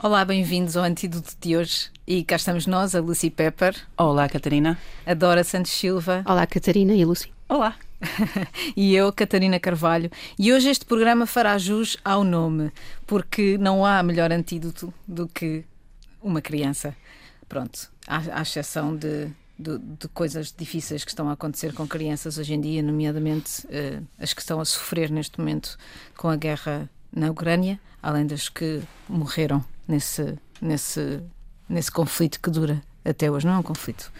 Olá, bem-vindos ao Antídoto de hoje. E cá estamos nós, a Lucy Pepper. Olá, Catarina. A Dora Santos Silva. Olá, Catarina e Lucy. Olá. e eu, Catarina Carvalho. E hoje este programa fará jus ao nome, porque não há melhor antídoto do que uma criança. Pronto, à, à exceção de, de, de, coisas difíceis que estão a acontecer com crianças hoje em dia, nomeadamente uh, as que estão a sofrer neste momento com a guerra na Ucrânia, além das que morreram nesse, nesse, nesse conflito que dura até hoje. Não é um conflito,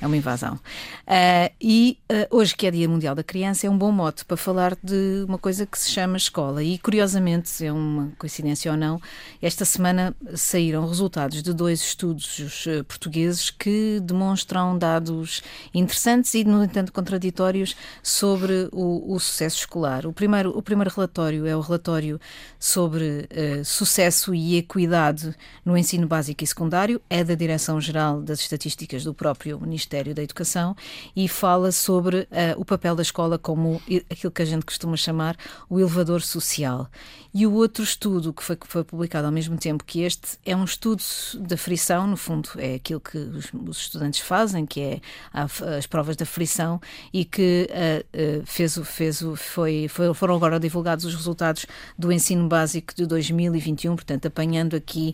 é uma invasão. Uh, e uh, hoje, que é Dia Mundial da Criança, é um bom mote para falar de uma coisa que se chama escola. E, curiosamente, é uma coincidência ou não, esta semana saíram resultados de dois estudos uh, portugueses que demonstram dados interessantes e, no entanto, contraditórios sobre o, o sucesso escolar. O primeiro, o primeiro relatório é o relatório sobre sucesso e equidade no ensino básico e secundário, é da Direção-Geral da das estatísticas do próprio Ministério da Educação e fala sobre uh, o papel da escola como aquilo que a gente costuma chamar o elevador social. E o outro estudo que foi, que foi publicado ao mesmo tempo que este é um estudo da frição, no fundo, é aquilo que os, os estudantes fazem, que é a, as provas da frição, e que uh, uh, fez, fez, foi, foi, foram agora divulgados os resultados do ensino básico de 2021, portanto, apanhando aqui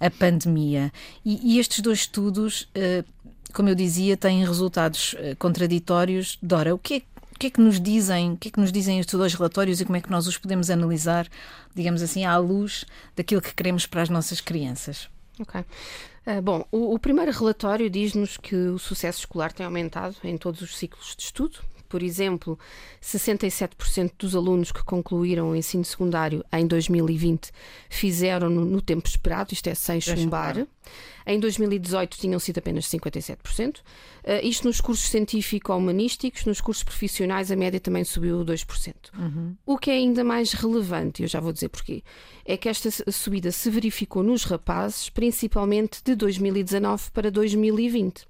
a pandemia. E, e estes dois estudos, uh, como eu dizia, têm resultados uh, contraditórios. Dora, o que é o que é que nos dizem, o que é que nos dizem estes dois relatórios e como é que nós os podemos analisar, digamos assim, à luz daquilo que queremos para as nossas crianças? Ok. Uh, bom, o, primeiro relatório diz-nos que o sucesso escolar tem aumentado em todos os ciclos de estudo, por exemplo, 67% dos alunos que concluíram o ensino secundário em 2020 fizeram no, no tempo esperado, isto é, sem chumbar. Em 2018 tinham sido apenas 57%. Uh, eh, isto nos cursos científico-humanísticos, nos cursos profissionais a média também subiu 2%. Uhum. O que é ainda mais relevante, eu já vou dizer porquê, é que esta subida se verificou nos rapazes, principalmente de 2019 para 2020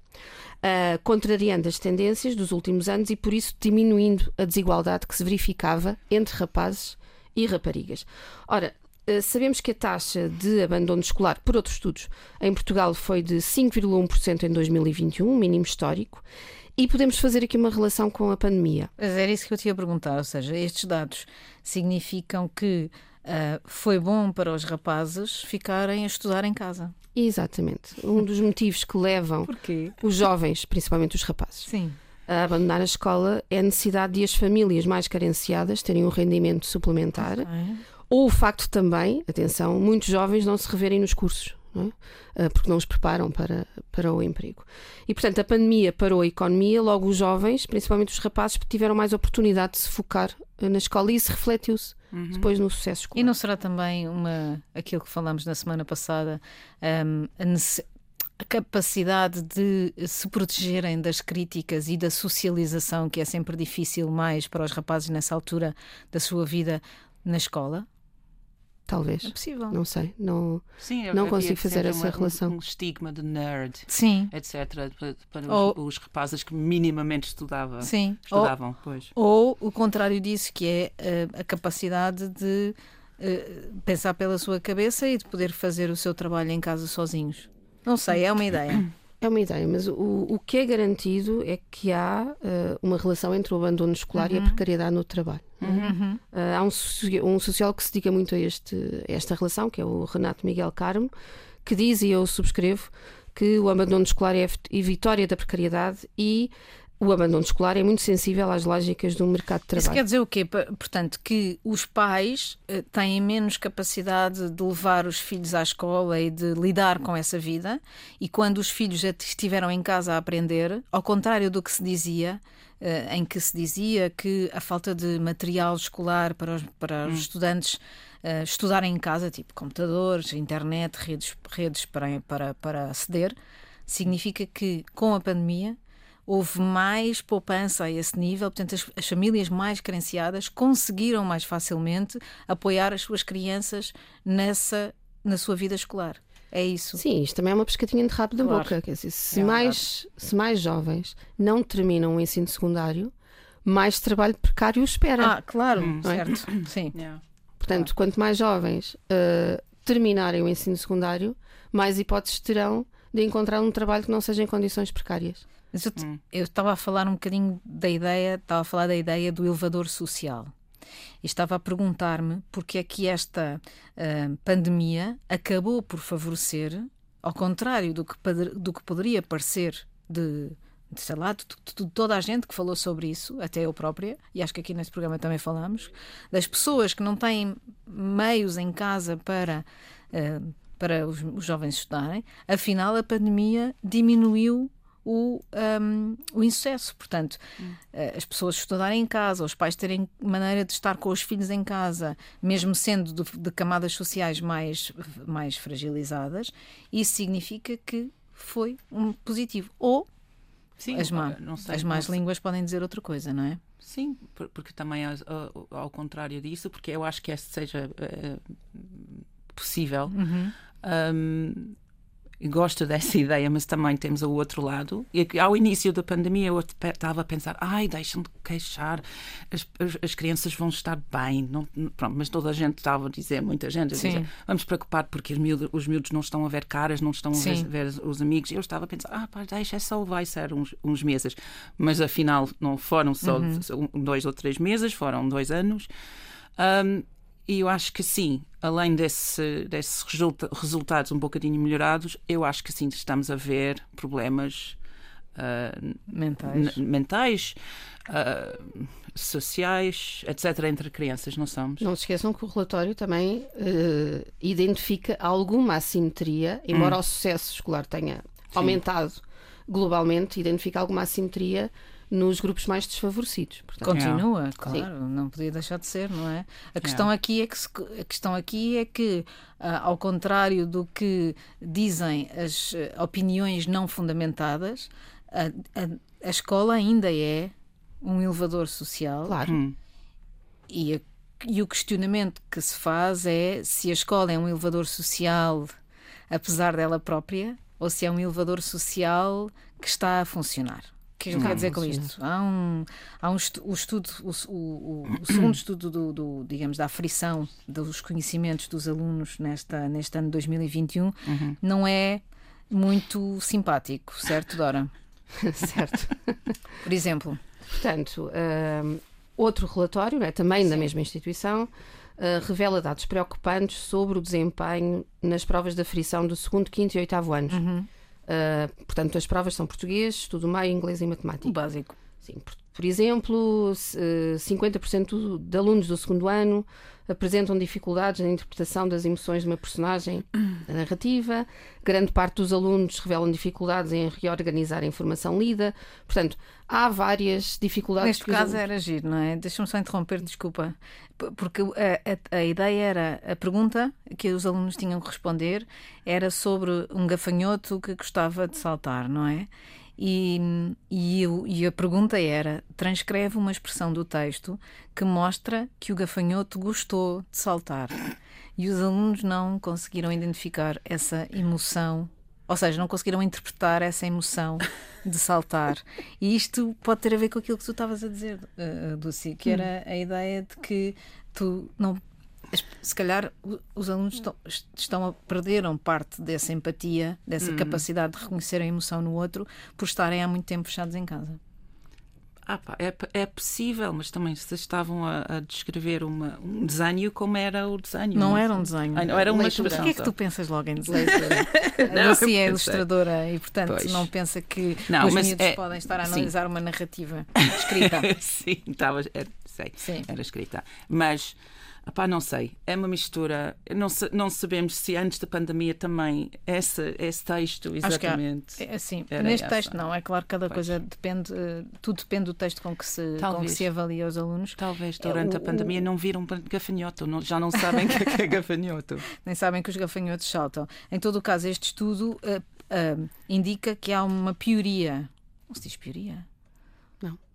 uh, contrariando as tendências dos últimos anos e, por isso, diminuindo a desigualdade que se verificava entre rapazes e raparigas. Ora, uh, sabemos que a taxa de abandono escolar, por outros estudos, em Portugal foi de 5,1% em 2021, mínimo histórico. E podemos fazer aqui uma relação com a pandemia. Mas era isso que eu te ia perguntar, ou seja, estes dados significam que uh, foi bom para os rapazes ficarem a estudar em casa. Exatamente. Um dos motivos que levam os jovens, principalmente os rapazes, Sim. a abandonar a escola é a necessidade de as famílias mais carenciadas terem um rendimento suplementar. Okay. Ou o facto também, atenção, muitos jovens não se reverem nos cursos. Não é? Ah, porque não os preparam para, para o emprego. E, portanto, a pandemia parou a economia, logo os jovens, principalmente os rapazes, tiveram mais oportunidade de se focar na escola e isso refletiu-se uhum. depois no sucesso escolar. E não será também uma aquilo que falámos na semana passada, um, a, a capacidade de se protegerem das críticas e da socialização, que é sempre difícil mais para os rapazes nessa altura da sua vida na escola? Talvez. É possível. Não sei. Não, Sim, não consigo fazer essa uma, relação. Um, estigma de nerd, Sim. etc. Para, para ou, os, os, rapazes que minimamente estudava, Sim. estudavam. Ou, pois. ou o contrário disso, que é uh, a capacidade de uh, pensar pela sua cabeça e de poder fazer o seu trabalho em casa sozinhos. Não sei, é uma ideia. É uma ideia, mas o, o que é garantido é que há uh, uma relação entre o abandono escolar uhum. e a uhum. precariedade no trabalho. Uhum. Uh, há um, um sociólogo que se dedica muito a, este, a esta relação, que é o Renato Miguel Carmo, que diz, e eu subscrevo, que o abandono escolar é a vitória da precariedade e o abandono escolar é muito sensível às lógicas do mercado de trabalho. Isso quer dizer o quê? Portanto, que os pais eh, têm menos capacidade de levar os filhos à escola e de lidar com essa vida, e quando os filhos já estiveram em casa a aprender, ao contrário do que se dizia, eh, em que se dizia que a falta de material escolar para os, para os hum. estudantes Uh, estudarem em casa, tipo computadores, internet, redes, redes para, para, para aceder, significa que com a pandemia houve mais poupança a esse nível, portanto, as, as, famílias mais carenciadas conseguiram mais facilmente apoiar as suas crianças nessa, na sua vida escolar. É isso. Sim, isto também é uma pescadinha de rabo da claro. boca. Quer dizer, se, é mais, se mais jovens não terminam o ensino secundário, mais trabalho precário espera. Ah, claro, hum, certo. Sim. Yeah. Portanto, claro. quanto mais jovens uh, terminarem o ensino secundário, mais hipóteses terão de encontrar um trabalho que não seja em condições precárias. Mas eu, hum. estava a falar um bocadinho da ideia, estava a falar da ideia do elevador social. E estava a perguntar-me porque é que esta uh, pandemia acabou por favorecer, ao contrário do que, do que poderia parecer de sei lá, de, de, de, toda a gente que falou sobre isso, até eu própria, e acho que aqui neste programa também falamos, das pessoas que não têm meios em casa para, uh, para os, os, jovens estudarem, afinal a pandemia diminuiu o, um, o insucesso. Portanto, hum. uh, as pessoas estudarem em casa, os pais terem maneira de estar com os filhos em casa, mesmo sendo de, de camadas sociais mais, mais fragilizadas, isso significa que foi um positivo. Ou Sim, as, má, sei, as más línguas podem dizer outra coisa, não é? Sim, porque também ao, ao contrário disso, porque eu acho que este seja uh, possível. Uhum. Um, gosto dessa ideia, mas também temos o outro lado. E ao início da pandemia eu estava a pensar, ai, deixam de queixar, as, as, as, crianças vão estar bem. Não, pronto, mas toda a gente estava a dizer, muita gente a dizer, vamos preocupar porque os miúdos, os miúdos não estão a ver caras, não estão Sim. a ver, ver, os amigos. Eu estava a pensar, ah, pá, deixa, é só vai ser uns, uns meses. Mas afinal não foram só uhum. dois ou três meses, foram dois anos. Um, e eu acho que sim, além desse, desses resulta resultados um bocadinho melhorados, eu acho que sim, estamos a ver problemas uh, mentais, mentais uh, sociais, etc., entre crianças, não somos? Não se esqueçam que o relatório também uh, identifica alguma assimetria, embora hum. o sucesso escolar tenha sim. aumentado globalmente, identifica alguma assimetria nos grupos mais desfavorecidos. Portanto, Continua, é. claro, Sim. não podia deixar de ser, não é? A questão é. aqui é que a questão aqui é que ah, ao contrário do que dizem as ah, opiniões não fundamentadas, a, a, a escola ainda é um elevador social. Claro. Hum. E, a, e o questionamento que se faz é se a escola é um elevador social apesar dela própria ou se é um elevador social que está a funcionar que eu quero dizer com isto? Há um, há um estudo, o, estudo o, o, o segundo estudo do, do, digamos, da aflição dos conhecimentos dos alunos nesta, neste ano de 2021 uhum. não é muito simpático, certo, Dora? certo. Por exemplo. Portanto, um, outro relatório, né, também Sim. da mesma instituição, uh, revela dados preocupantes sobre o desempenho nas provas de aflição do segundo, quinto e oitavo anos. Uhum. Uh, portanto, as provas são português, estudo meio, inglês e matemática. O básico. Sim, por, por exemplo, 50% de alunos do segundo ano apresentam dificuldades na interpretação das emoções de uma personagem da narrativa. Grande parte dos alunos revelam dificuldades em reorganizar a informação lida. Portanto, há várias dificuldades. Neste caso alunos... era agir, não é? Deixa-me só interromper, desculpa. Porque a, a, a, ideia era, a pergunta que os alunos tinham que responder era sobre um gafanhoto que gostava de saltar, não é? E, e, eu, e, a pergunta era: transcreve uma expressão do texto que mostra que o gafanhoto gostou de saltar. E os alunos não conseguiram identificar essa emoção, ou seja, não conseguiram interpretar essa emoção de saltar. E isto pode ter a ver com aquilo que tu estavas a dizer, uh, Lucy, que era a ideia de que tu não se calhar os alunos estão, estão a perderam parte dessa empatia, dessa hum. capacidade de reconhecer a emoção no outro por estarem há muito tempo fechados em casa. Ah, pá, é, é possível, mas também se estavam a, a descrever uma, um desenho como era o desenho. Não era um desenho. Ah, não, era uma Leitura. Porquê é que tu pensas logo em desenho? não, Lucy é ilustradora e, portanto, pois. não pensa que não, os miúdos é, podem estar a analisar sim. uma narrativa escrita. sim, estava, era, sei, sim. era escrita. Mas Epá, não sei, é uma mistura. Não, não sabemos se antes da pandemia também esse, esse texto, exatamente. É, assim, neste essa. texto não, é claro que cada pois. coisa depende, uh, tudo depende do texto com que se, com que se avalia os alunos. Talvez durante é, o, a pandemia o... não viram gafanhoto, não, já não sabem o que é, é gafanhoto. Nem sabem que os gafanhotos saltam. Em todo o caso, este estudo uh, uh, indica que há uma pioria. Não se diz pioria?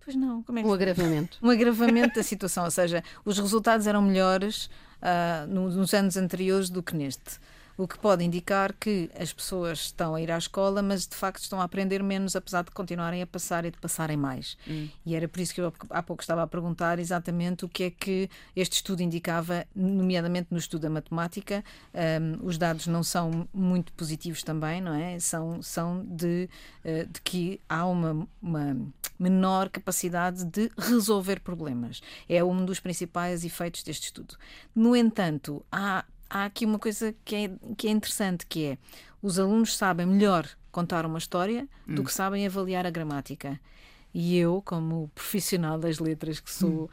Pois não, como é que... Um agravamento. Um agravamento da situação, ou seja, os resultados eram melhores uh, nos anos anteriores do que neste. O que pode indicar que as pessoas estão a ir à escola, mas de facto estão a aprender menos, apesar de continuarem a passar e de passarem mais. Hum. E era por isso que eu há pouco estava a perguntar exatamente o que é que este estudo indicava, nomeadamente no estudo da matemática. Um, os dados não são muito positivos também, não é? São, são de, uh, de que há uma, uma menor capacidade de resolver problemas. É um dos principais efeitos deste estudo. No entanto, há há aqui uma coisa que é, que é interessante, que é os alunos sabem melhor contar uma história do hum. que sabem avaliar a gramática. E eu, como profissional das letras que sou uh,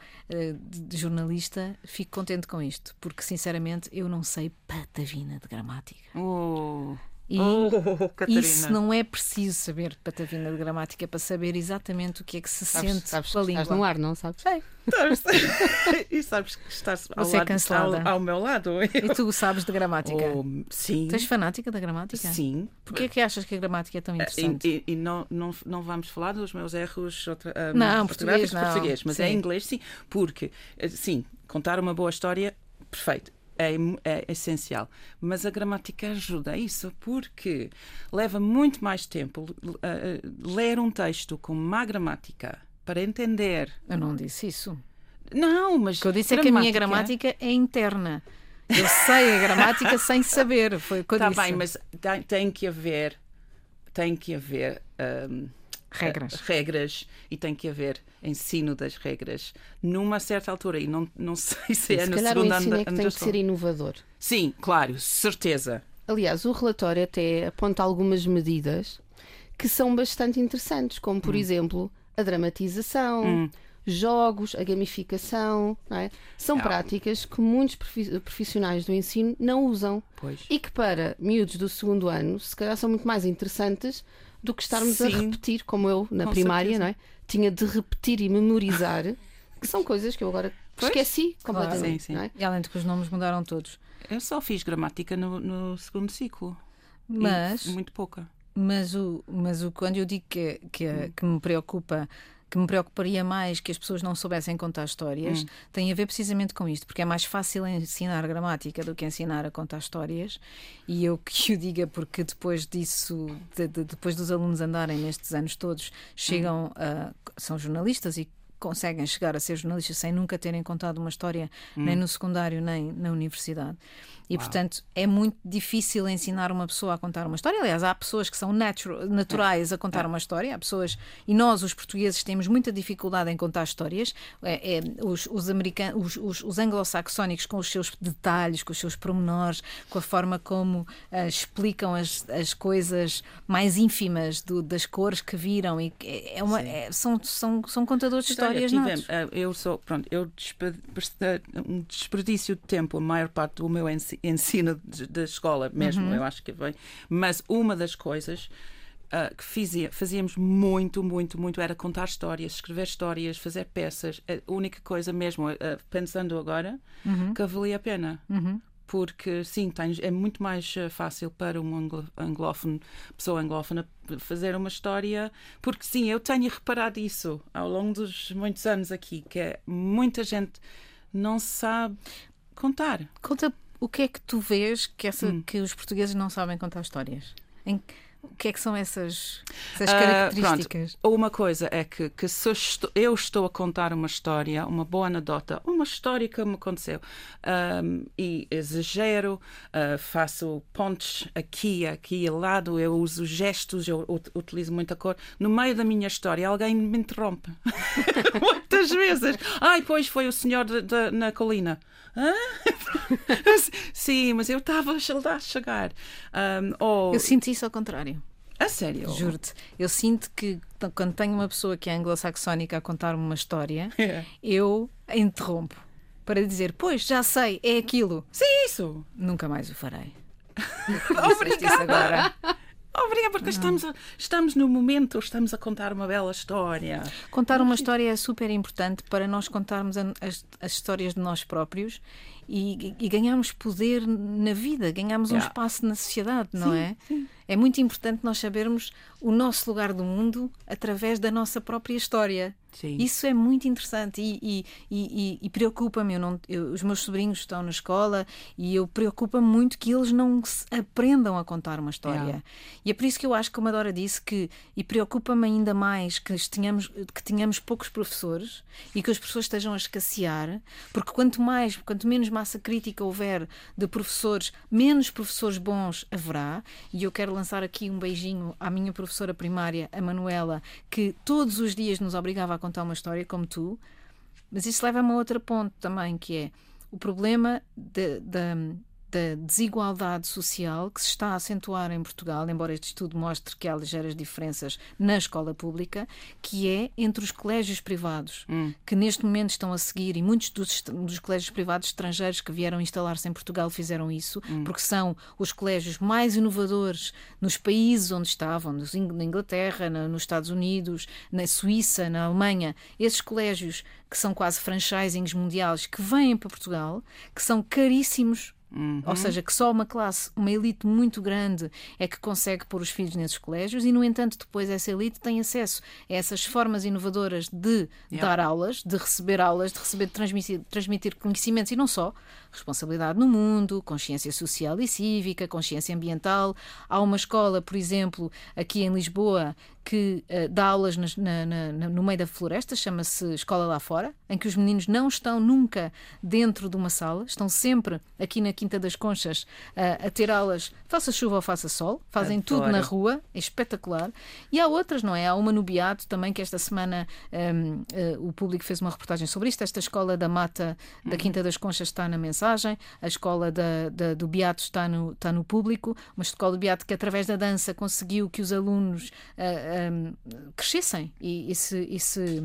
de jornalista, fico contente com isto, porque sinceramente eu não sei patavina de gramática. Oh. E oh, isso não é preciso saber patavina de gramática para saber exatamente o que é que se sabes, sente sabes, pela língua. Estás no ar, não sabes? Sei. e sabes que estás ao, Você é lado, é ao, ao, meu lado. E tu sabes de gramática? Oh, sim. Tu és fanática da gramática? Sim. Porquê é que achas que a gramática é tão eh, interessante? E, e, e não, não, não vamos falar dos meus erros outra, um, não, português, não. português, mas sim. em inglês sim. Porque, eh, sim, contar uma boa história, perfeito é, é, essencial. Mas a gramática ajuda a isso, porque leva muito mais tempo uh, ler um texto com má gramática para entender. Eu não disse isso. Não, mas. O que eu disse gramática... é que a minha gramática é interna. Eu sei a gramática sem saber. Foi o que eu tá disse. Bem, mas tem, tem, que haver. Tem que haver. Um, regras. regras e tem que haver ensino das regras numa certa altura e não, não sei se é se no segundo ano é que tem que ser inovador. Sim, claro, certeza. Aliás, o relatório até aponta algumas medidas que são bastante interessantes, como por hum. exemplo a dramatização, hum. jogos, a gamificação, é? são práticas que muitos profissionais do ensino não usam pois. e que para miúdos do segundo ano se calhar são muito mais interessantes do que estarmos Sim. a repetir, como eu na Com primária, certeza. não é? Tinha de repetir e memorizar, que são coisas que eu agora pois? esqueci completamente. Claro. Sim, sim. É? E além de que os nomes mudaram todos. Eu só fiz gramática no, no segundo ciclo. Mas. E muito pouca. Mas, o, mas o, quando eu digo que, que, que me preocupa que me preocuparia mais que as pessoas não soubessem contar histórias hum. tem a ver precisamente com isto, porque é mais fácil ensinar gramática do que ensinar a contar histórias. E eu que o diga porque depois disso, de, de, depois dos alunos andarem nestes anos todos, chegam hum. a. são jornalistas e conseguem chegar a ser jornalistas sem nunca terem contado uma história hum. nem no secundário nem na universidade. E, Uau. portanto, é muito difícil ensinar uma pessoa a contar uma história. Aliás, há pessoas que são natural, naturais a contar é. uma história, há pessoas, e nós, os portugueses, temos muita dificuldade em contar histórias. É, é, os, os, americanos, os, os, os anglo-saxónicos, com os seus detalhes, com os seus pormenores, com a forma como uh, explicam as, as coisas mais ínfimas do, das cores que viram, e é, é uma, é, são, são, são contadores de histórias. Uh, eu sou, pronto, eu um desperdício de tempo, a maior parte do meu ensino ensino da escola mesmo, uhum. eu acho que vem. Mas uma das coisas uh, que fazia, fazíamos muito, muito, muito era contar histórias, escrever histórias, fazer peças. A única coisa mesmo, uh, pensando agora, uhum. que valia a pena. Uhum. Porque, sim, tens, é muito mais ah, fácil para um anglófono, pessoa anglófona fazer uma história. Porque, sim, eu tenho reparado isso ao longo dos muitos anos aqui, que é muita gente não sabe contar. Conta o que é que tu vês que, essa, hum. que os portugueses não sabem contar histórias? Em, o que é que são essas, essas ah, características? Uh, uma coisa é que, que se eu estou, eu estou, a contar uma história, uma boa anedota, uma história que me aconteceu, um, e exagero, uh, faço pontes aqui, aqui ao lado, eu uso gestos, eu utilizo muita cor. No meio da minha história, alguém me interrompe. Muitas vezes. Ai, pois foi o senhor de, de, na colina. Sim, mas eu estava a chegar. Um, ou... Eu sinto isso ao contrário. A sério? Juro-te. Eu sinto que quando tenho uma pessoa que é anglo-saxónica a contar-me uma história, é. eu interrompo para dizer, pois, já sei, é aquilo. Sim, isso. Nunca mais o farei. Obrigada. agora. Obrigada, porque estamos, a, estamos no momento, estamos a contar uma bela história. Contar uma história é super importante para nós contarmos as, as histórias de nós próprios e, e ganhamos poder na vida, ganhamos yeah. um espaço na sociedade, não sim, é? Sim. É muito importante nós sabermos o nosso lugar do mundo através da nossa própria história. Sim. Isso é muito interessante e, e, e, e preocupa-me. os meus sobrinhos estão na escola e eu preocupa-me muito que eles não aprendam a contar uma história. Yeah. E é por isso que eu acho, como a Dora disse, que e preocupa-me ainda mais que tenhamos, que tenhamos poucos professores e que os professores estejam a escassear, porque quanto mais, quanto menos massa crítica houver de professores, menos professores bons haverá. E eu quero lançar aqui um beijinho à minha professora primária, a Manuela, que todos os dias nos obrigava a contar uma história como tu. Mas isso leva-me a outro ponto também, que é o problema de, de, da desigualdade social que se está a acentuar em Portugal, embora este estudo mostre que há ligeiras diferenças na escola pública, que é entre os colégios privados, hum. que neste momento estão a seguir, e muitos dos, dos colégios privados estrangeiros que vieram instalar-se em Portugal fizeram isso, hum. porque são os colégios mais inovadores nos países onde estavam, na Inglaterra, na, nos Estados Unidos, na Suíça, na Alemanha. Esses colégios que são quase franchisings mundiais que vêm para Portugal, que são caríssimos Uhum. Ou seja, que só uma classe, uma elite muito grande é que consegue pôr os filhos nesses colégios e, no entanto, depois essa elite tem acesso a essas formas inovadoras de yeah. dar aulas, de receber aulas, de receber, de transmitir, transmitir conhecimentos e não só. Responsabilidade no mundo, consciência social e cívica, consciência ambiental. Há uma escola, por exemplo, aqui em Lisboa, que uh, dá aulas na, na, na, no meio da floresta, chama-se Escola Lá Fora, em que os meninos não estão nunca dentro de uma sala, estão sempre aqui na Quinta das Conchas uh, a ter aulas, faça chuva ou faça sol, fazem Adoro. tudo na rua, é espetacular. E há outras, não é? Há uma no Beato também, que esta semana um, ehm, uh, eh, o público fez uma reportagem sobre isto. Esta escola da Mata da uhum. Quinta das Conchas está na mensagem, a escola da, da, do Beato está no, está no público, uma escola do Beato que, através da dança, conseguiu que os alunos um, crescessem e, e, se, e se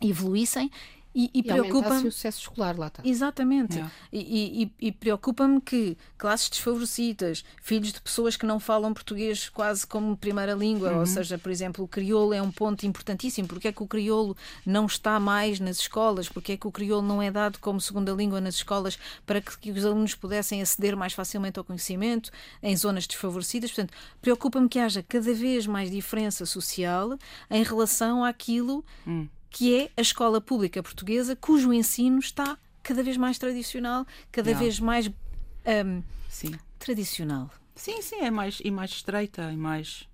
evoluíssem e, e, e preocupa o sucesso escolar lá está. Exatamente. Yeah. E, e, e preocupa-me que classes desfavorecidas, filhos de pessoas que não falam português quase como primeira língua, uhum. ou seja, por exemplo, o crioulo é um ponto importantíssimo. Porque é que o crioulo não está mais nas escolas? Porque é que o crioulo não é dado como segunda língua nas escolas para que, que os alunos pudessem aceder mais facilmente ao conhecimento em zonas desfavorecidas? Portanto, preocupa-me que haja cada vez mais diferença social em relação àquilo. Hum que é a escola pública portuguesa, cujo ensino está cada vez mais tradicional, cada Não. vez mais um, sim. tradicional. Sim, sim, é mais, e mais estreita e mais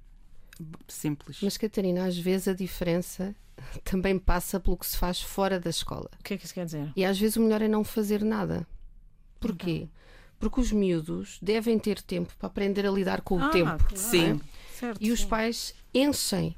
simples. Mas, Catarina, às vezes a diferença também passa pelo que se faz fora da escola. O que é que isso quer dizer? E às vezes o melhor é não fazer nada. Porquê? Então. Porque os miúdos devem ter tempo para aprender a lidar com ah, o tempo. Claro. Sim. Certo, e os sim. pais enchem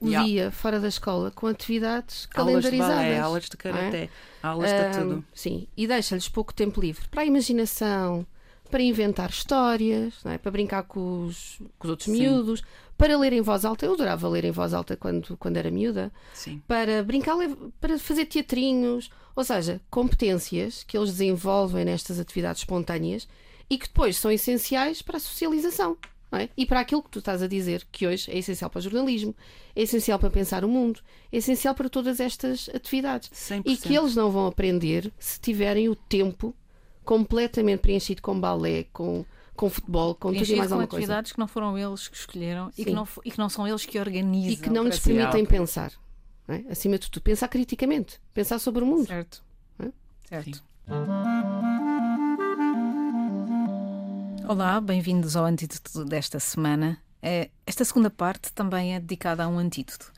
o Yeah. dia fora da escola com atividades Aulas de calendarizadas. balé, aulas de karaté, aulas de Ahm, tudo. Sim, e deixa-lhes pouco tempo livre para a imaginação, para inventar histórias, é? para brincar com os, com os outros Sim. miúdos, para ler em voz alta. Eu adorava ler em voz alta quando, quando era miúda. Sim. Para brincar, para fazer teatrinhos, ou seja, competências que eles desenvolvem nestas atividades espontâneas e que depois são essenciais para a socialização. Não é? E para aquilo que tu estás a dizer, que hoje é essencial para o jornalismo, é essencial para pensar o mundo, é essencial para todas estas atividades. 100%. E que eles não vão aprender se tiverem o tempo completamente preenchido com balé, com, com futebol, com tudo e Preenchido mais alguma coisa. atividades que não foram eles que escolheram e que, não, e que não são eles que organizam. E que não lhes permitem pensar. não é? Acima de tudo, pensar criticamente, pensar sobre o mundo. Certo. Hã? Certo. Sim. Olá, bem-vindos ao antídoto desta semana. Eh, Esta segunda parte também é dedicada a um antídoto.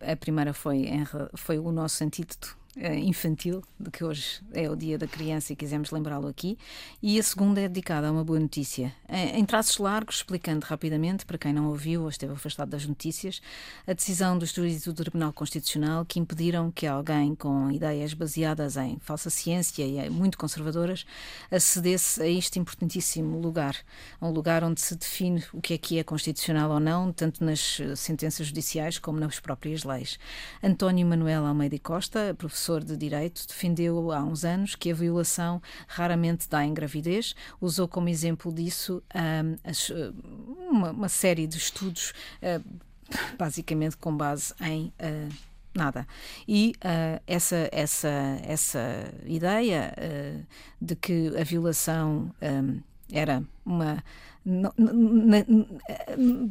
A, primeira foi, foi o nosso antídoto infantil, de que hoje é o Dia da Criança e quisemos lembrá-lo aqui. E a segunda é dedicada a uma boa notícia. Eh, Em traços largos, explicando rapidamente, para quem não ouviu ou esteve afastado das notícias, a decisão dos juízes do Tribunal Constitucional que impediram que alguém com ideias baseadas em falsa ciência e eh, muito conservadoras acedesse a este importantíssimo lugar. Um lugar onde se define o que é que é constitucional ou não, tanto nas eh, sentenças judiciais como nas próprias leis. António Manuel Almeida Costa, professor de Direito, defendeu há uns anos que a violação raramente dá em gravidez. Usou como exemplo disso as, eh, uma, uma série de estudos, eh, basicamente com base em. eh, nada. E uh, essa, essa, essa ideia uh, de que a violação um, era uma.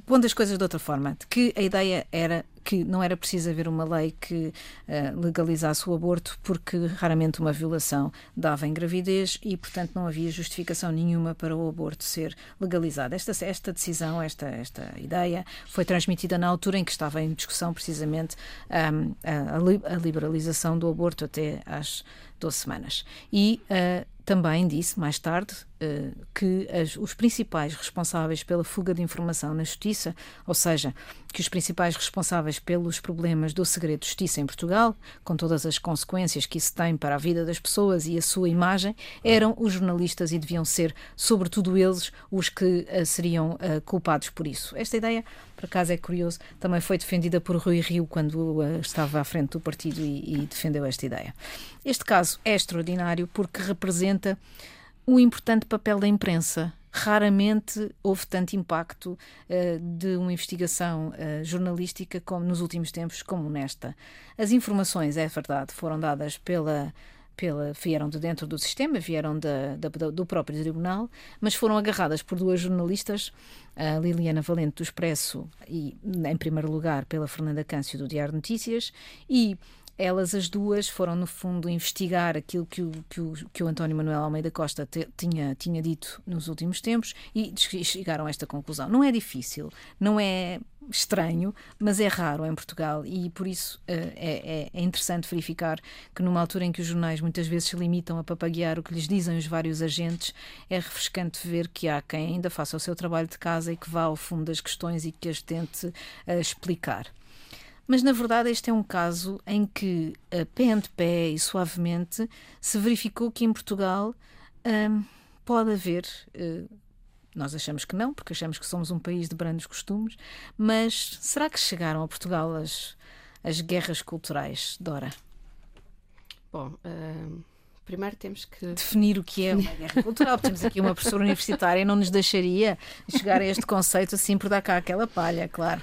pondo as coisas de outra forma, de que a ideia era que não era preciso haver uma lei que uh, legalizasse o aborto, porque raramente uma violação dava em gravidez e, portanto, não havia justificação nenhuma para o aborto ser legalizado. Esta, esta decisão, esta, esta ideia, foi transmitida na altura em que estava em discussão precisamente um, a, a, liberalização do aborto até às 12 semanas. E uh, também disse, mais tarde, uh, que as, os principais responsáveis pela fuga de informação na justiça, ou seja, que os principais responsáveis pelos problemas do segredo de justiça em Portugal, com todas as consequências que isso tem para a vida das pessoas e a sua imagem, eram os jornalistas e deviam ser, sobretudo eles, os que uh, seriam uh, culpados por isso. Esta ideia, por acaso é curioso, também foi defendida por Rui Rio quando estava à frente do partido e, e defendeu esta ideia. Este caso é extraordinário porque representa um importante papel da imprensa. Raramente houve tanto impacto uh, de uma investigação uh, jornalística como nos últimos tempos, como nesta. As informações, é verdade, foram dadas pela pela, vieram de dentro do sistema, vieram do próprio tribunal, mas foram agarradas por duas jornalistas, a Liliana Valente do Expresso e, em primeiro lugar, pela Fernanda Câncio do Diário de Notícias, e elas as duas foram, no fundo, investigar aquilo que o, que o, que o António Manuel Almeida Costa te, tinha, tinha dito nos últimos tempos e chegaram a esta conclusão. Não é difícil, não é estranho, mas é raro em Portugal e por isso uh, é, é, interessante verificar que numa altura em que os jornais muitas vezes se limitam a papaguear o que lhes dizem os vários agentes, é refrescante ver que há quem ainda faça o seu trabalho de casa e que vá ao fundo das questões e que as tente uh, explicar. Mas, na verdade, este é um caso em que, a pé de pé e suavemente, se verificou que em Portugal hum, pode haver. Uh, nós achamos que não, porque achamos que somos um país de brandos costumes, mas será que chegaram a Portugal as, as guerras culturais, Dora? Bom, uh, primeiro temos que. Definir o que é uma guerra cultural. Temos aqui uma professora universitária e não nos deixaria chegar a este conceito assim por dar cá aquela palha, claro.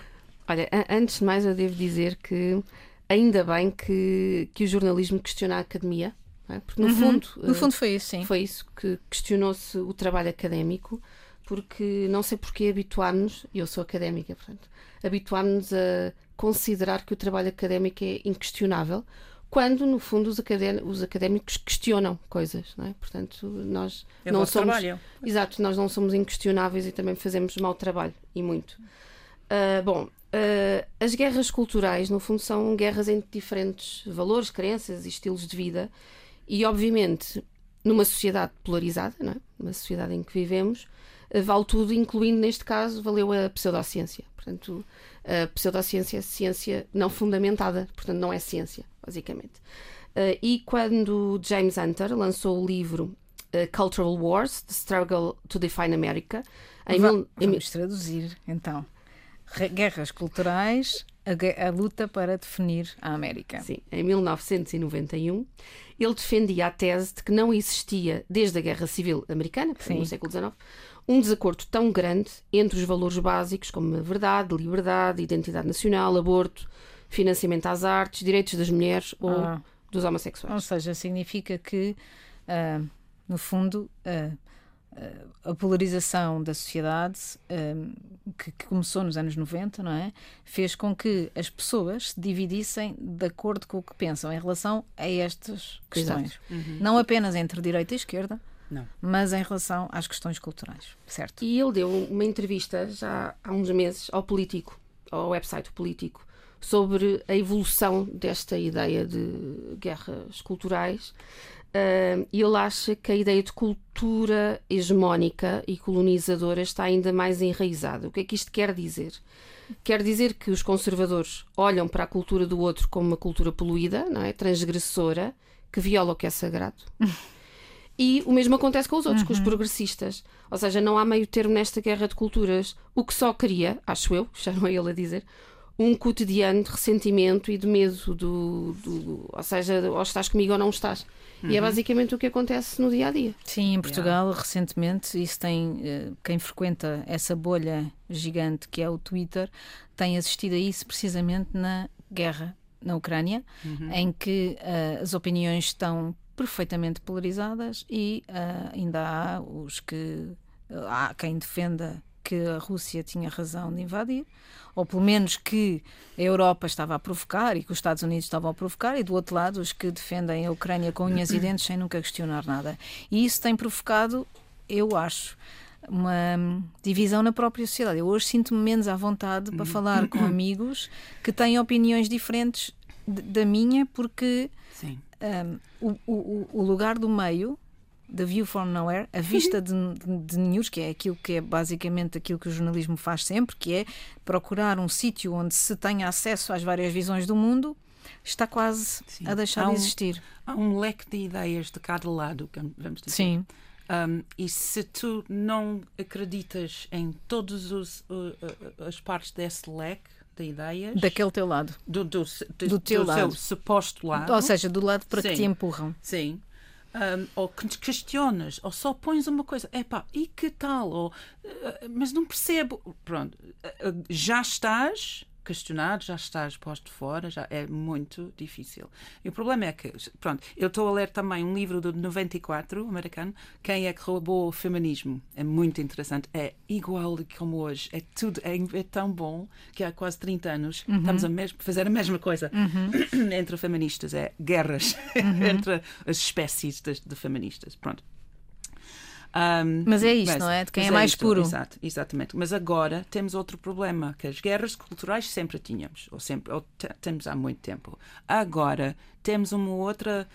Olha, antes de mais, eu devo dizer que ainda bem que, que o jornalismo questiona a academia. É? Porque, no uhum. fundo. No fundo, foi isso, sim. Foi isso que questionou-se o trabalho académico, porque não sei porque habituámos, e eu sou académica, portanto, habituámos a considerar que o trabalho académico é inquestionável, quando no fundo os, os académicos questionam coisas, não é? Portanto, nós é não somos trabalho. exato, nós não somos inquestionáveis e também fazemos mau trabalho e muito. Uh, bom, Uh, as guerras culturais, no fundo, são guerras entre diferentes valores, crenças e estilos de vida, e obviamente, numa sociedade polarizada, não é? numa sociedade em que vivemos, uh, vale tudo, incluindo neste caso, valeu a pseudociência. Portanto, a pseudociência é ciência não fundamentada, portanto, não é ciência, basicamente. E quando James Hunter lançou o livro Cultural Wars: The Struggle to Define America, em Va mil... Vamos traduzir, então guerras culturais, a, a, luta para definir a América. Sim, em 1991, ele defendia a tese de que não existia, desde a Guerra Civil Americana, no século XIX, um desacordo tão grande entre os valores básicos como a verdade, liberdade, identidade nacional, aborto, financiamento às artes, direitos das mulheres ou ah. dos homossexuais. Ou seja, significa que, uh, no fundo, uh, a polarização da sociedade eh, que, que, começou nos anos 90, não é? Fez com que as pessoas se dividissem de acordo com o que pensam em relação a estas questões. Uhum. Não apenas entre direita e esquerda, não. mas em relação às questões culturais, certo? E ele deu uma entrevista já há uns meses ao Político, ao website Político, sobre a evolução desta ideia de guerras culturais Uh, ele acha que a ideia de cultura hegemónica e colonizadora está ainda mais enraizada. O que é que isto quer dizer? Quer dizer que os conservadores olham para a cultura do outro como uma cultura poluída, não é? transgressora, que viola o que é sagrado. E o mesmo acontece com os outros, uhum. com os uhum. progressistas. Ou seja, não há meio termo nesta guerra de culturas. O que só queria, acho eu, já não é ele a dizer, um cotidiano de ressentimento e de medo do, do ou seja, ou estás comigo ou não estás. Uhum. E é uhum. basicamente o que acontece no dia a dia. Sim, em Portugal, yeah. recentemente, isso tem eh, quem frequenta essa bolha gigante que é o Twitter tem assistido a isso precisamente na guerra na Ucrânia, Uhum. em que uh, as opiniões estão perfeitamente polarizadas e uh, ainda há os que há quem defenda que a Rússia tinha razão de invadir, ou pelo menos que a Europa estava a provocar e que os Estados Unidos estavam a provocar, e do outro lado os que defendem a Ucrânia com unhas e dentes sem nunca questionar nada. E isso tem provocado, eu acho, uma divisão na própria sociedade. Eu hoje sinto-me menos à vontade para falar com amigos que têm opiniões diferentes da minha, porque Sim. um, o, o, o lugar do meio The View from Nowhere, a vista de, de, news, que é aquilo que é basicamente aquilo que o jornalismo faz sempre, que é procurar um sítio onde se tenha acesso às várias visões do mundo, está quase Sim. a deixar um, de existir. Há um leque de ideias de cada lado, vamos dizer. Sim. Um, e se tu não acreditas em todas uh, as partes desse leque de ideias. Daquele teu lado. Do, do, do, do teu do lado. seu suposto lado. Ou seja, do lado para Sim. que te empurram. Sim. Um, ou que questionas, ou só pões uma coisa, epá, e que tal? Ou, uh, mas não percebo. Pronto, uh, já estás questionado, já estás posto fora, já é muito difícil. E o problema é que, pronto, eu estou a ler também um livro de 94, americano, Quem é que roubou o feminismo? É muito interessante, é igual como hoje, é tudo, é, é tão bom que há quase 30 anos Uhum. estamos a mesmo, fazer a mesma coisa entre feministas, é guerras Uhum. entre as espécies de, de feministas, pronto. Um, mas é isto, não é? De quem é mas mais isto, puro. Exato, exatamente. Mas agora temos outro problema, que as guerras culturais sempre tínhamos, ou sempre, ou temos há muito tempo. Agora temos uma outra,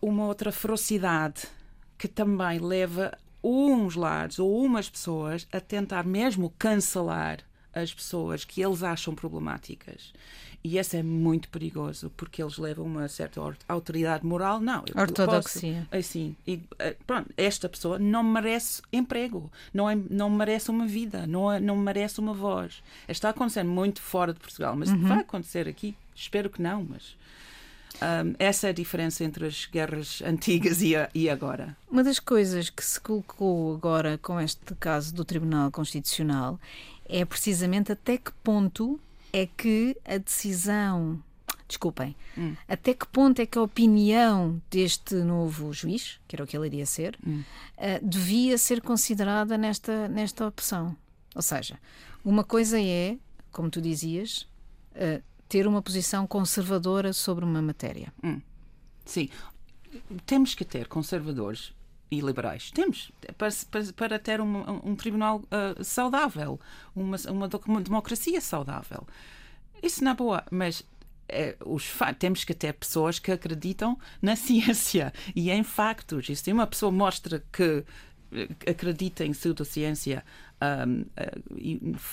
uma outra ferocidade que também leva uns lados ou umas pessoas a tentar mesmo cancelar as pessoas que eles acham problemáticas. E isso é muito perigoso, porque eles levam uma certa autoridade moral. Não, eu Ortodoxia. Posso, assim, e, pronto, esta pessoa não merece emprego, não, é, não merece uma vida, não, é, não merece uma voz. Está acontecendo muito fora de Portugal, mas uhum. vai acontecer aqui. Espero que não, mas. Um, essa é a diferença entre as guerras antigas e, a, e agora. Uma das coisas que se colocou agora com este caso do Tribunal Constitucional é precisamente até que ponto é que a decisão. Desculpem. Hum. Até que ponto é que a opinião deste novo juiz, que era o que ele iria ser, hum. uh, devia ser considerada nesta, nesta opção? Ou seja, uma coisa é, como tu dizias, uh, ter uma posição conservadora sobre uma matéria. Hum. Sim. Temos que ter conservadores e liberais. Temos, para, para, para ter um, um tribunal uh, saudável, uma, uma, democracia saudável. Isso na boa, mas é, os temos que ter pessoas que acreditam na ciência e em factos. E se uma pessoa mostra que acredita em pseudociência, um,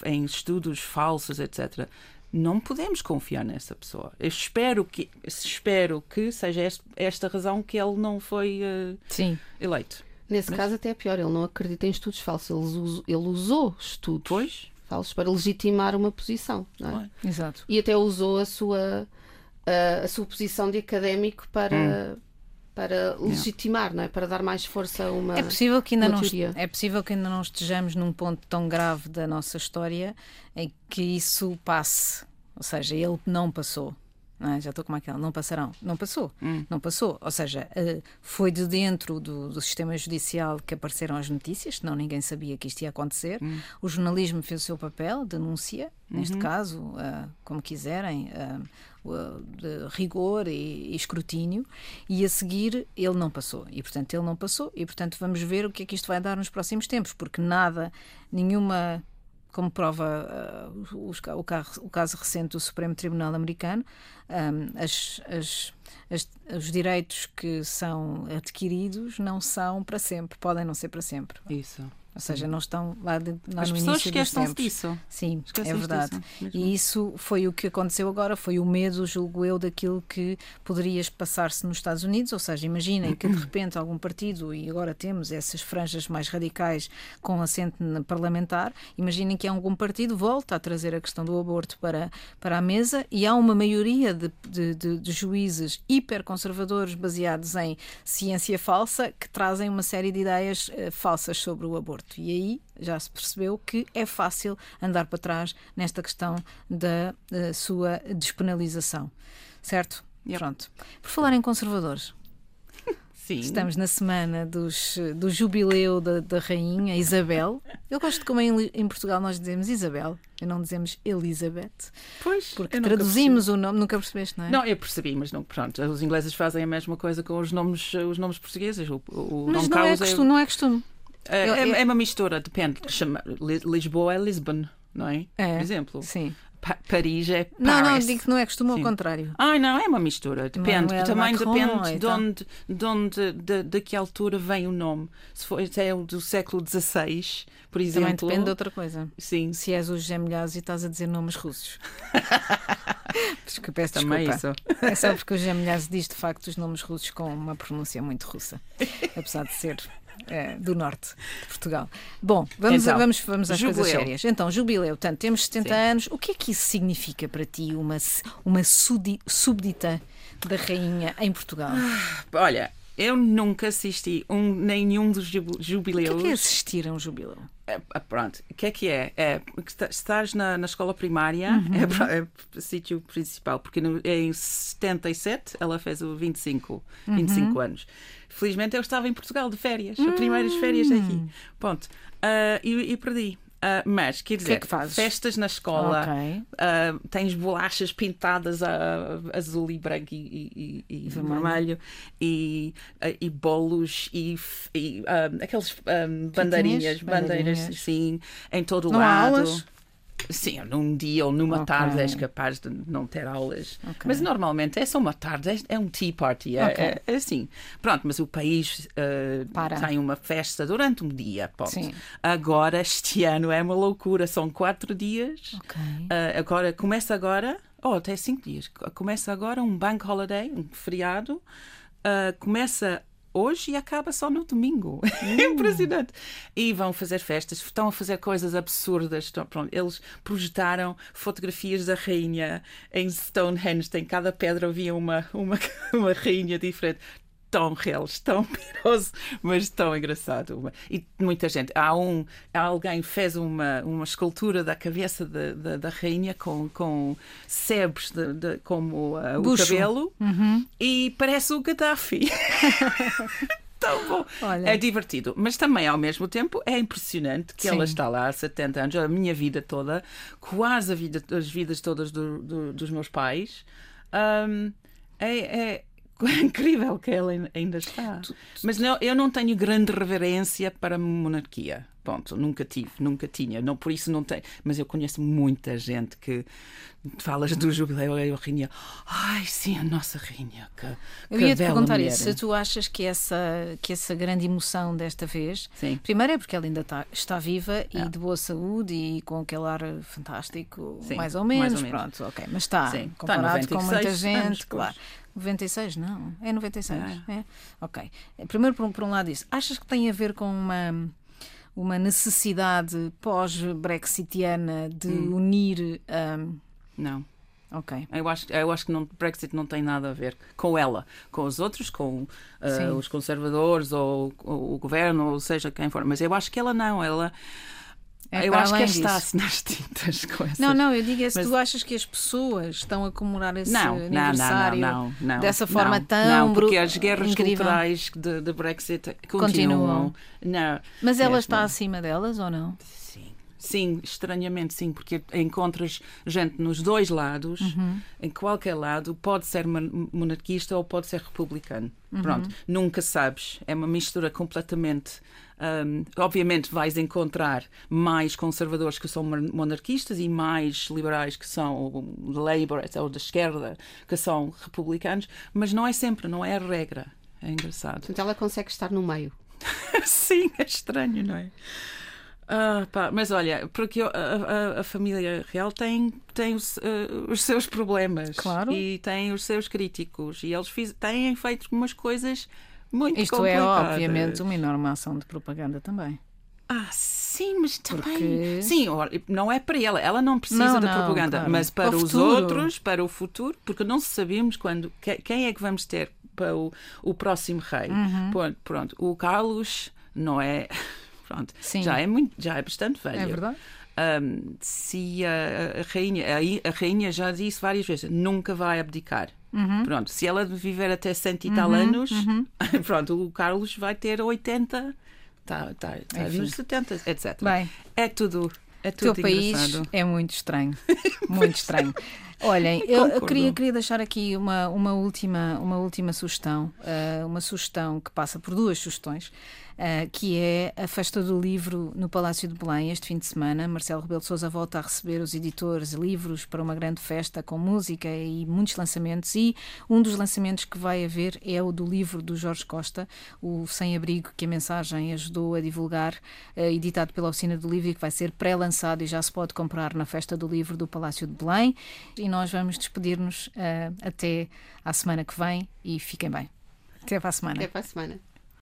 em estudos falsos, etc., não podemos confiar nessa pessoa. Eu espero que, espero que seja esta razão que ele não foi uh, Sim. eleito. Nesse Mas... caso, até é pior, ele não acredita em estudos falsos, ele usou, ele usou estudos pois? falsos para legitimar uma posição. Não é? Exato. E até usou a sua, a, a sua posição de académico para. Hum. Para legitimar, não é? Para dar mais força a uma. É possível que ainda não é possível que ainda não estejamos num ponto tão grave da nossa história em que isso passe. Ou seja, ele não passou. É? Já estou como aquela, não passarão. Não passou. Hum. Não passou. Ou seja, foi de dentro do, do, sistema judicial que apareceram as notícias, senão ninguém sabia que isto ia acontecer. Hum. O jornalismo fez o seu papel, denuncia, neste uhum. caso, uh, como quiserem, uh, de rigor e, e, escrutínio, e a seguir ele não passou. E, portanto, ele não passou, e, portanto, vamos ver o que é que isto vai dar nos próximos tempos, porque nada, nenhuma como prova uh, os, o, caso, o, caso, recente do Supremo Tribunal Americano, um, as, as, as, os direitos que são adquiridos não são para sempre, podem não ser para sempre. Isso. Ou seja, não estão lá, de, lá As no pessoas esquecem-se disso. Sim, é verdade. Disso, e isso foi o que aconteceu agora, foi o medo, julgo eu, daquilo que poderia passar-se nos Estados Unidos. Ou seja, imaginem que de repente algum partido, e agora temos essas franjas mais radicais com assento parlamentar, imaginem que algum partido volta a trazer a questão do aborto para, para a mesa e há uma maioria de, de, de, de juízes hiperconservadores baseados em ciência falsa que trazem uma série de ideias uh, falsas sobre o aborto. Morto. E aí já se percebeu que é fácil andar para trás nesta questão da, da sua despenalização. Certo? Yep. Pronto. Por falar em conservadores, Sim. Estamos na semana dos, do jubileu da, da Rainha Isabel. Eu gosto de como em, em, Portugal nós dizemos Isabel e não dizemos Elizabeth. Pois, porque traduzimos o nome, nunca percebeste, não é? Não, eu percebi, mas não, pronto, os ingleses fazem a mesma coisa com os nomes, os nomes portugueses. O, o mas Dom não, Carlos é costume, é... não é costume. É, é, é, uma mistura, depende. Chama, Lisboa é Lisbon, não é? é Por exemplo. Sim. Pa Paris é Paris. Não, não, digo que não é costume, ao contrário. Ai, não, é uma mistura. Depende. Manuel Também Macron, depende e de onde, de, onde de, de, que altura vem o nome. Se, for, se é do século XVI, por exemplo. Também depende de outra coisa. Sim. Se és os Gemilhares e estás a dizer nomes russos. porque peço Também desculpa. isso. É só porque os Gemilhares diz de facto os nomes russos com uma pronúncia muito russa. Apesar de ser é, do norte de Portugal. Bom, vamos, Então, vamos, vamos às jubileu. coisas sérias. Então, jubileu, portanto, temos 70 Sim. anos. O que é que isso significa para ti, uma, uma súbdita da rainha em Portugal? Olha, eu nunca assisti um, nenhum dos jubi- o jubileus. que é que é assistir a um jubileu? É, é, pronto, o que é que é? É estás na, na escola primária, Uhum. é, é o sítio principal, porque no, em 77 ela fez o 25, Uhum. 25 anos. Felizmente eu estava em Portugal de férias, as primeiras Hum. férias aqui. Pronto, ah, e, e perdi. Ah, mas, quer dizer, é que festas na escola, Ok. ah, tens bolachas pintadas a azul e branco e, e- e- vermelho, e, e bolos e, e, aqueles ah, bandeirinhas, bandeiras, Bandeirinhas. sim, em todo o Não há lado. aulas? Sim, num dia ou numa Ok. tarde és capaz de não ter aulas. Ok. Mas normalmente é só uma tarde, é, é um tea party, é, Ok. é- é assim. Pronto, mas o país Para. tem uma festa durante um dia. Sim. Agora, este ano é uma loucura, são quatro dias. Ah, agora, começa agora, oh, até cinco dias. Começa agora um bank holiday, um feriado. Ah, começa hoje e acaba só no domingo. É impressionante. E vão fazer festas, estão a fazer coisas absurdas. Estão- pronto, eles projetaram fotografias da rainha em Stonehenge. Em cada pedra havia uma, uma, uma rainha diferente. Tão reles, tão piroso, mas tão engraçado. E muita gente. Há um, alguém fez uma, uma escultura da cabeça da, da, da rainha com, com sebes de, de- como ah, o cabelo e parece o Gaddafi. Tão bom. Olha. É divertido, mas também ao mesmo tempo é impressionante que Sim. ela está lá há 70 anos, a minha vida toda, quase a vida, as vidas todas do- do- dos meus pais. Ahm, é, é incrível que ela ain- ainda está. Mas não, eu não tenho grande reverência para a monarquia. Ponto, nunca tive, nunca tinha. Não, por isso não tenho. Mas eu conheço muita gente que falas do jubileu e a rainha. Ai, sim, a nossa rainha. Que, Eu que ia te perguntar mulher." isso. Se tu achas que essa, que essa grande emoção desta vez. Sim. Primeiro é porque ela ainda está, está viva e É. de boa saúde e com aquele ar fantástico, Sim, mais ou mais menos. ou menos. Pronto, ok. Mas está, Sim, está comparado com 96 muita gente, anos, pois. Claro. 96, não. É 96. É. É. Ok. Primeiro, por um, por um lado, isso. Achas que tem a ver com uma. Uma necessidade pós-brexitiana de Hum. unir. um, Não. ok. Eu acho, eu acho que não, Brexit não tem nada a ver com ela, com os outros, com Sim. os conservadores ou, ou o governo, ou seja quem for. Mas eu acho que ela não, ela. É eu acho que além está-se nas tintas com essas. Não, não, eu digo é se Mas- tu achas que as pessoas estão a comemorar esse Não, não, não, aniversário não, não, não, dessa forma não, tão Não, porque as guerras incrível. culturais de, de Brexit continuam. Continuam. Não, Mas ela mesmo. está acima delas ou não? Sim. Sim, estranhamente sim, porque encontras gente nos dois lados, Uhum. em qualquer lado, pode ser mon- monarquista ou pode ser republicano. Uhum. Pronto, nunca sabes. É uma mistura completamente. Hum, obviamente vais encontrar mais conservadores que são mon- monarquistas e mais liberais que são Labour ou da esquerda que são republicanos, mas não é sempre, não é a regra. É engraçado. Portanto, ela consegue estar no meio. Sim, é estranho, não é? Ah, pá, mas olha, porque eu- a, a- a família real tem, tem os, eh, os seus problemas Claro. e tem os seus críticos e eles fiz, têm feito umas coisas muito Isto é, obviamente, uma enorme ação de propaganda também. Ah, sim, mas também. Porque- Sim, não é para ela. Ela não precisa Não, da não, propaganda, claro. mas para os futuro. outros, para o futuro, porque não sabemos quando. que- Quem é que vamos ter para o, o próximo rei? Uhum. Pronto, pronto, o Carlos não é. pronto. Sim. Já é muito, já é bastante velho. É verdade. Um, se a, a rainha, a, a rainha já disse várias vezes, nunca vai abdicar. Uhum. Pronto, se ela viver até cento e tal anos, pronto, o Carlos vai ter 80, está tá, tá Enfim. nos 70, etc. Bem, É tudo, é o teu tudo país é muito estranho. Muito estranho. Olhem, eu, eu queria, queria deixar aqui uma, uma, última, uma última sugestão, ah, uma sugestão que passa por duas sugestões, ah, que é a Festa do Livro no Palácio de Belém este fim de semana. Marcelo Rebelo de Sousa volta a receber os editores e livros para uma grande festa com música e muitos lançamentos e um dos lançamentos que vai haver é o do livro do Jorge Costa, o Sem Abrigo, que a mensagem ajudou a divulgar, eh, editado pela Oficina do Livro e que vai ser pré-lançado e já se pode comprar na Festa do Livro do Palácio de Belém. E nós vamos despedir-nos eh, até à semana que vem e fiquem bem. Até para a semana. Até para a semana.